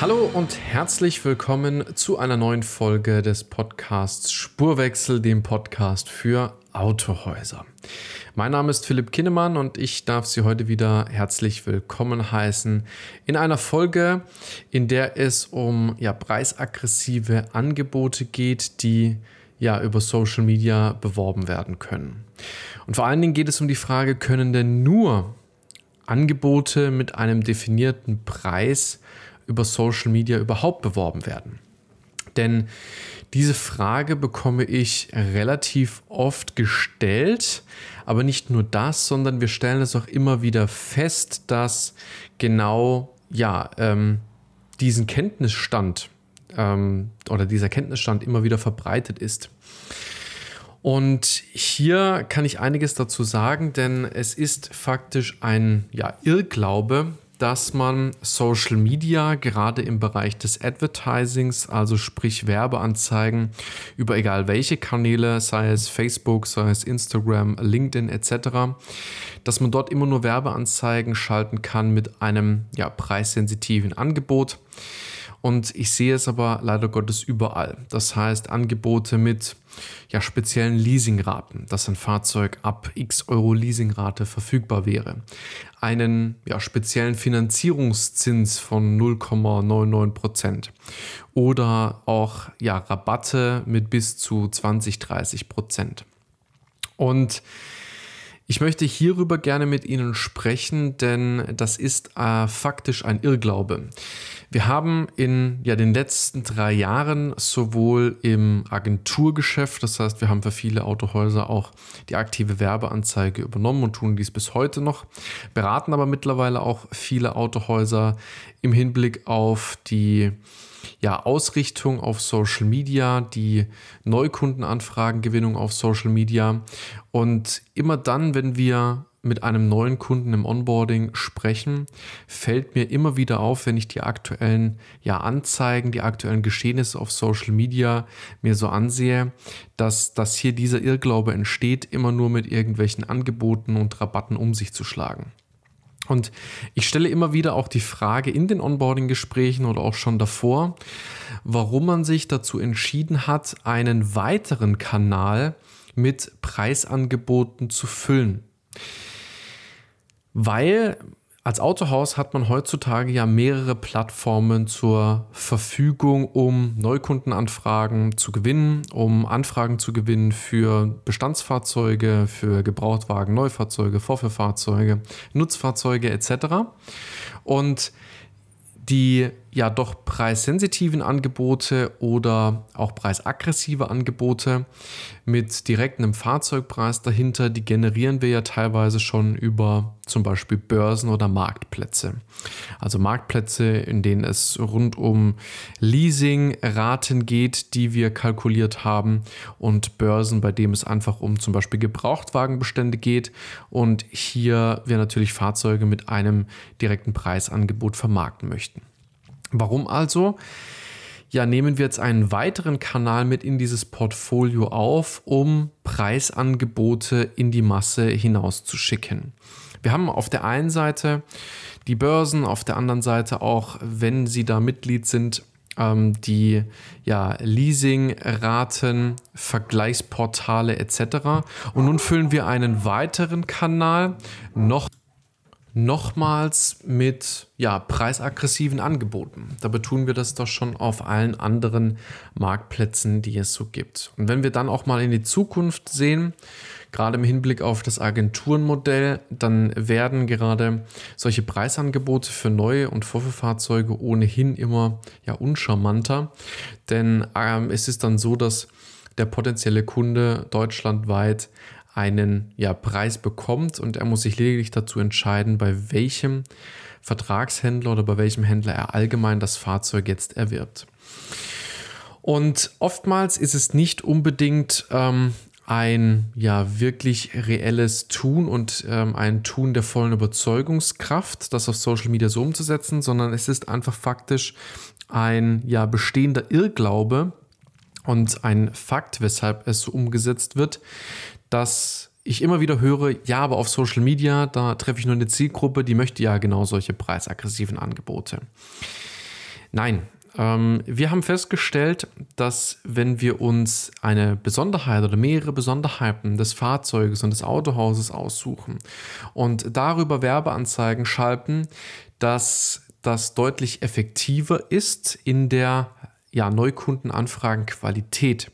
Hallo und herzlich willkommen zu einer neuen Folge des Podcasts Spurwechsel, dem Podcast für Autohäuser. Mein Name ist Philipp Kinnemann und ich darf Sie heute wieder herzlich willkommen heißen in einer Folge, in der es um ja, preisaggressive Angebote geht, die ja über Social Media beworben werden können. Und vor allen Dingen geht es um die Frage, können denn nur Angebote mit einem definierten Preis über Social Media überhaupt beworben werden? Denn diese Frage bekomme ich relativ oft gestellt, aber nicht nur das, sondern wir stellen es auch immer wieder fest, dass genau ja ähm, diesen Kenntnisstand ähm, oder dieser Kenntnisstand immer wieder verbreitet ist. Und hier kann ich einiges dazu sagen, denn es ist faktisch ein ja, Irrglaube, dass man Social Media gerade im Bereich des Advertisings, also sprich Werbeanzeigen über egal welche Kanäle, sei es Facebook, sei es Instagram, LinkedIn etc., dass man dort immer nur Werbeanzeigen schalten kann mit einem ja, preissensitiven Angebot. Und ich sehe es aber leider Gottes überall. Das heißt Angebote mit ja, speziellen Leasingraten, dass ein Fahrzeug ab x Euro Leasingrate verfügbar wäre. Einen ja, speziellen Finanzierungszins von 0,99 Prozent. Oder auch ja, Rabatte mit bis zu 20, 30 Prozent. Und ich möchte hierüber gerne mit Ihnen sprechen, denn das ist äh, faktisch ein Irrglaube. Wir haben in ja, den letzten drei Jahren sowohl im Agenturgeschäft, das heißt, wir haben für viele Autohäuser auch die aktive Werbeanzeige übernommen und tun dies bis heute noch, beraten aber mittlerweile auch viele Autohäuser im Hinblick auf die ja, Ausrichtung auf Social Media, die Neukundenanfragengewinnung auf Social Media. Und immer dann, wenn wir mit einem neuen Kunden im Onboarding sprechen, fällt mir immer wieder auf, wenn ich die aktuellen ja, Anzeigen, die aktuellen Geschehnisse auf Social Media mir so ansehe, dass, dass hier dieser Irrglaube entsteht, immer nur mit irgendwelchen Angeboten und Rabatten um sich zu schlagen. Und ich stelle immer wieder auch die Frage in den Onboarding-Gesprächen oder auch schon davor, warum man sich dazu entschieden hat, einen weiteren Kanal mit Preisangeboten zu füllen. Weil als Autohaus hat man heutzutage ja mehrere Plattformen zur Verfügung, um Neukundenanfragen zu gewinnen, um Anfragen zu gewinnen für Bestandsfahrzeuge, für Gebrauchtwagen, Neufahrzeuge, Vorführfahrzeuge, Nutzfahrzeuge etc. Und die ja doch preissensitiven Angebote oder auch preisaggressive Angebote mit direktem Fahrzeugpreis dahinter, die generieren wir ja teilweise schon über zum Beispiel Börsen oder Marktplätze. Also Marktplätze, in denen es rund um Leasingraten geht, die wir kalkuliert haben und Börsen, bei denen es einfach um zum Beispiel Gebrauchtwagenbestände geht und hier wir natürlich Fahrzeuge mit einem direkten Preisangebot vermarkten möchten. Warum also? Ja, nehmen wir jetzt einen weiteren Kanal mit in dieses Portfolio auf, um Preisangebote in die Masse hinauszuschicken. Wir haben auf der einen Seite die Börsen, auf der anderen Seite auch, wenn Sie da Mitglied sind, ähm, die ja, Leasingraten, Vergleichsportale etc. Und nun füllen wir einen weiteren Kanal noch nochmals mit ja, preisaggressiven Angeboten. Dabei tun wir das doch schon auf allen anderen Marktplätzen, die es so gibt. Und wenn wir dann auch mal in die Zukunft sehen, gerade im Hinblick auf das Agenturenmodell, dann werden gerade solche Preisangebote für neue und Vorführfahrzeuge ohnehin immer ja uncharmanter. Denn ähm, es ist dann so, dass der potenzielle Kunde deutschlandweit einen ja, Preis bekommt und er muss sich lediglich dazu entscheiden, bei welchem Vertragshändler oder bei welchem Händler er allgemein das Fahrzeug jetzt erwirbt. Und oftmals ist es nicht unbedingt ähm, ein ja wirklich reelles Tun und ähm, ein Tun der vollen Überzeugungskraft, das auf Social Media so umzusetzen, sondern es ist einfach faktisch ein ja bestehender Irrglaube und ein Fakt, weshalb es so umgesetzt wird, dass ich immer wieder höre, ja, aber auf Social Media, da treffe ich nur eine Zielgruppe, die möchte ja genau solche preisaggressiven Angebote. Nein, ähm, wir haben festgestellt, dass wenn wir uns eine Besonderheit oder mehrere Besonderheiten des Fahrzeuges und des Autohauses aussuchen und darüber Werbeanzeigen schalten, dass das deutlich effektiver ist in der ja, Neukundenanfragenqualität.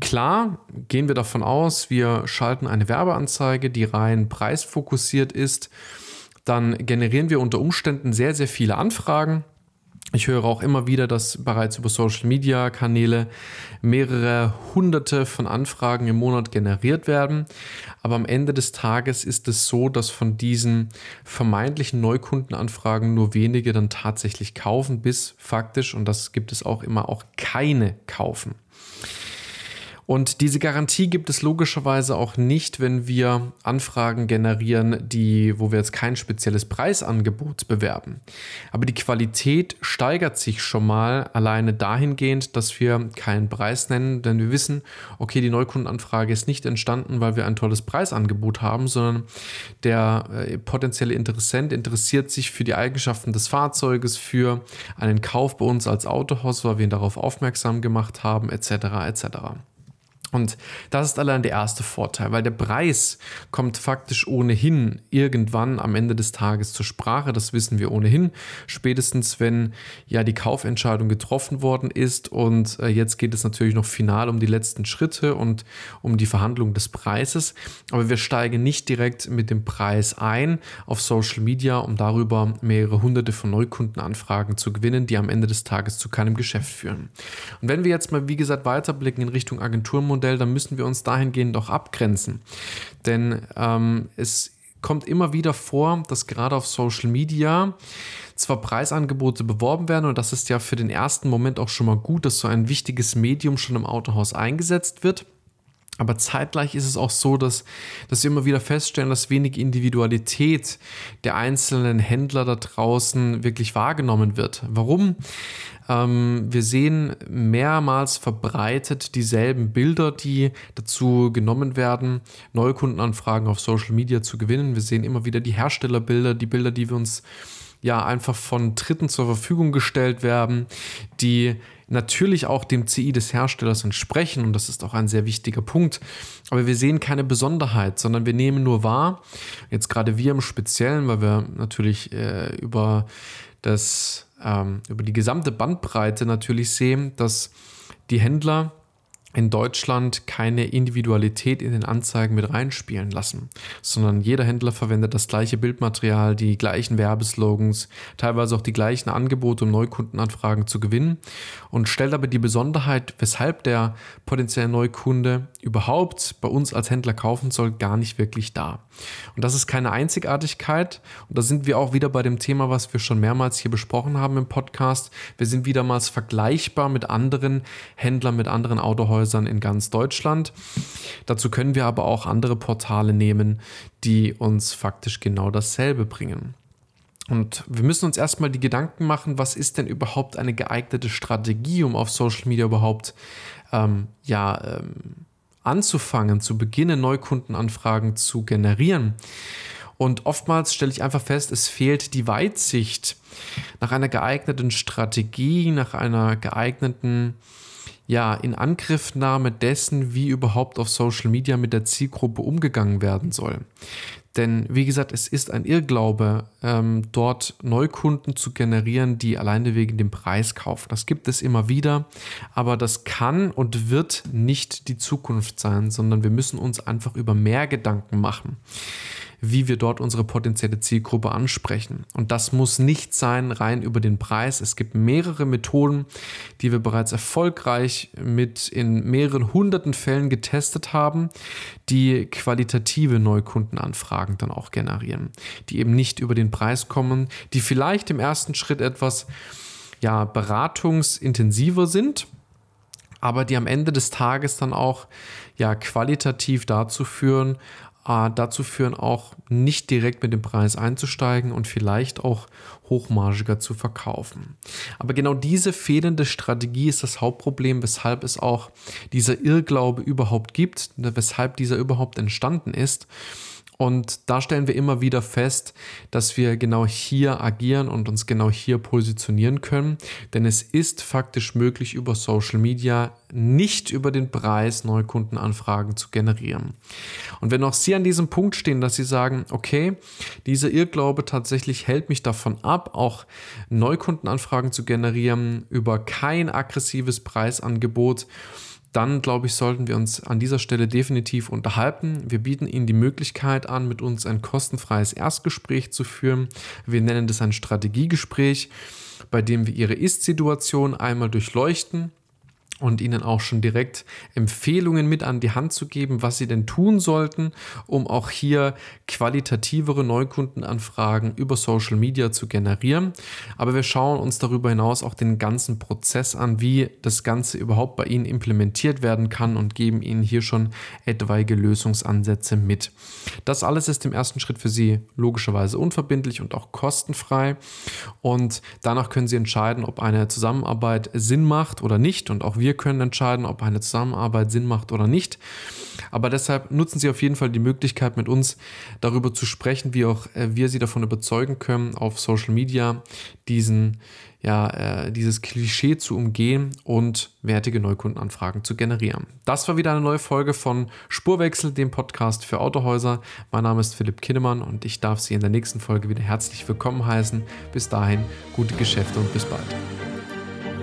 Klar, gehen wir davon aus, wir schalten eine Werbeanzeige, die rein preisfokussiert ist, dann generieren wir unter Umständen sehr, sehr viele Anfragen ich höre auch immer wieder, dass bereits über Social-Media-Kanäle mehrere hunderte von Anfragen im Monat generiert werden. Aber am Ende des Tages ist es so, dass von diesen vermeintlichen Neukundenanfragen nur wenige dann tatsächlich kaufen, bis faktisch, und das gibt es auch immer, auch keine kaufen. Und diese Garantie gibt es logischerweise auch nicht, wenn wir Anfragen generieren, die, wo wir jetzt kein spezielles Preisangebot bewerben. Aber die Qualität steigert sich schon mal alleine dahingehend, dass wir keinen Preis nennen, denn wir wissen, okay, die Neukundenanfrage ist nicht entstanden, weil wir ein tolles Preisangebot haben, sondern der äh, potenzielle Interessent interessiert sich für die Eigenschaften des Fahrzeuges, für einen Kauf bei uns als Autohaus, weil wir ihn darauf aufmerksam gemacht haben, etc. etc. Und das ist allein der erste Vorteil, weil der Preis kommt faktisch ohnehin irgendwann am Ende des Tages zur Sprache. Das wissen wir ohnehin. Spätestens, wenn ja die Kaufentscheidung getroffen worden ist. Und äh, jetzt geht es natürlich noch final um die letzten Schritte und um die Verhandlung des Preises. Aber wir steigen nicht direkt mit dem Preis ein auf Social Media, um darüber mehrere hunderte von Neukundenanfragen zu gewinnen, die am Ende des Tages zu keinem Geschäft führen. Und wenn wir jetzt mal, wie gesagt, weiterblicken in Richtung Agenturmodell, Geschäftsmodell, dann müssen wir uns dahingehend auch abgrenzen. Denn ähm, es kommt immer wieder vor, dass gerade auf Social Media zwar Preisangebote beworben werden und das ist ja für den ersten Moment auch schon mal gut, dass so ein wichtiges Medium schon im Autohaus eingesetzt wird. Aber zeitgleich ist es auch so, dass, dass wir immer wieder feststellen, dass wenig Individualität der einzelnen Händler da draußen wirklich wahrgenommen wird. Warum? Ähm, wir sehen mehrmals verbreitet dieselben Bilder, die dazu genommen werden, Neukundenanfragen auf Social Media zu gewinnen. Wir sehen immer wieder die Herstellerbilder, die Bilder, die wir uns ja einfach von Dritten zur Verfügung gestellt werden, die natürlich auch dem CI des Herstellers entsprechen und das ist auch ein sehr wichtiger Punkt. Aber wir sehen keine Besonderheit, sondern wir nehmen nur wahr, jetzt gerade wir im Speziellen, weil wir natürlich äh, über das ähm, über die gesamte Bandbreite natürlich sehen, dass die Händler in Deutschland keine Individualität in den Anzeigen mit reinspielen lassen, sondern jeder Händler verwendet das gleiche Bildmaterial, die gleichen Werbeslogans, teilweise auch die gleichen Angebote, um Neukundenanfragen zu gewinnen und stellt aber die Besonderheit, weshalb der potenzielle Neukunde überhaupt bei uns als Händler kaufen soll, gar nicht wirklich dar. Und das ist keine Einzigartigkeit und da sind wir auch wieder bei dem Thema, was wir schon mehrmals hier besprochen haben im Podcast. Wir sind wiedermals vergleichbar mit anderen Händlern, mit anderen Autohäusern Krankenhäusern in ganz Deutschland. Dazu können wir aber auch andere Portale nehmen, die uns faktisch genau dasselbe bringen. Und wir müssen uns erstmal die Gedanken machen, was ist denn überhaupt eine geeignete Strategie, um auf Social Media überhaupt ähm, ja, ähm, anzufangen, zu beginnen, Neukundenanfragen zu generieren. Und oftmals stelle ich einfach fest, es fehlt die Weitsicht nach einer geeigneten Strategie, nach einer geeigneten ja, in Angriffnahme dessen, wie überhaupt auf Social Media mit der Zielgruppe umgegangen werden soll. Denn wie gesagt, es ist ein Irrglaube, ähm, dort Neukunden zu generieren, die alleine wegen dem Preis kaufen. Das gibt es immer wieder, aber das kann und wird nicht die Zukunft sein, sondern wir müssen uns einfach über mehr Gedanken machen wie wir dort unsere potenzielle Zielgruppe ansprechen. Und das muss nicht sein rein über den Preis. Es gibt mehrere Methoden, die wir bereits erfolgreich mit in mehreren hunderten Fällen getestet haben, die qualitative Neukundenanfragen dann auch generieren, die eben nicht über den Preis kommen, die vielleicht im ersten Schritt etwas ja, beratungsintensiver sind aber die am Ende des Tages dann auch ja qualitativ dazu führen, äh, dazu führen, auch nicht direkt mit dem Preis einzusteigen und vielleicht auch hochmargiger zu verkaufen. Aber genau diese fehlende Strategie ist das Hauptproblem, weshalb es auch dieser Irrglaube überhaupt gibt, weshalb dieser überhaupt entstanden ist. Und da stellen wir immer wieder fest, dass wir genau hier agieren und uns genau hier positionieren können. Denn es ist faktisch möglich, über Social Media nicht über den Preis Neukundenanfragen zu generieren. Und wenn auch Sie an diesem Punkt stehen, dass Sie sagen, okay, dieser Irrglaube tatsächlich hält mich davon ab, auch Neukundenanfragen zu generieren über kein aggressives Preisangebot, dann glaube ich, sollten wir uns an dieser Stelle definitiv unterhalten. Wir bieten Ihnen die Möglichkeit an, mit uns ein kostenfreies Erstgespräch zu führen. Wir nennen das ein Strategiegespräch, bei dem wir Ihre Ist-Situation einmal durchleuchten und Ihnen auch schon direkt Empfehlungen mit an die Hand zu geben, was Sie denn tun sollten, um auch hier qualitativere Neukundenanfragen über Social Media zu generieren. Aber wir schauen uns darüber hinaus auch den ganzen Prozess an, wie das Ganze überhaupt bei Ihnen implementiert werden kann und geben Ihnen hier schon etwaige Lösungsansätze mit. Das alles ist im ersten Schritt für Sie logischerweise unverbindlich und auch kostenfrei. Und danach können Sie entscheiden, ob eine Zusammenarbeit Sinn macht oder nicht. Und auch wir wir können entscheiden, ob eine Zusammenarbeit Sinn macht oder nicht. Aber deshalb nutzen Sie auf jeden Fall die Möglichkeit, mit uns darüber zu sprechen, wie auch äh, wir Sie davon überzeugen können, auf Social Media diesen, ja, äh, dieses Klischee zu umgehen und wertige Neukundenanfragen zu generieren. Das war wieder eine neue Folge von Spurwechsel, dem Podcast für Autohäuser. Mein Name ist Philipp Kinnemann und ich darf Sie in der nächsten Folge wieder herzlich willkommen heißen. Bis dahin, gute Geschäfte und bis bald.